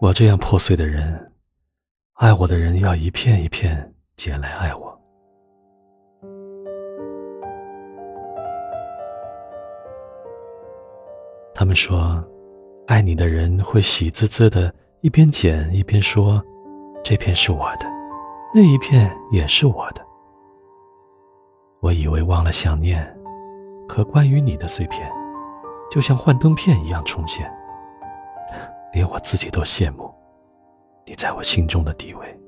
我这样破碎的人，爱我的人要一片一片捡来爱我。他们说，爱你的人会喜滋滋的，一边捡一边说：“这片是我的，那一片也是我的。”我以为忘了想念，可关于你的碎片，就像幻灯片一样重现，连我自己都羡慕你在我心中的地位。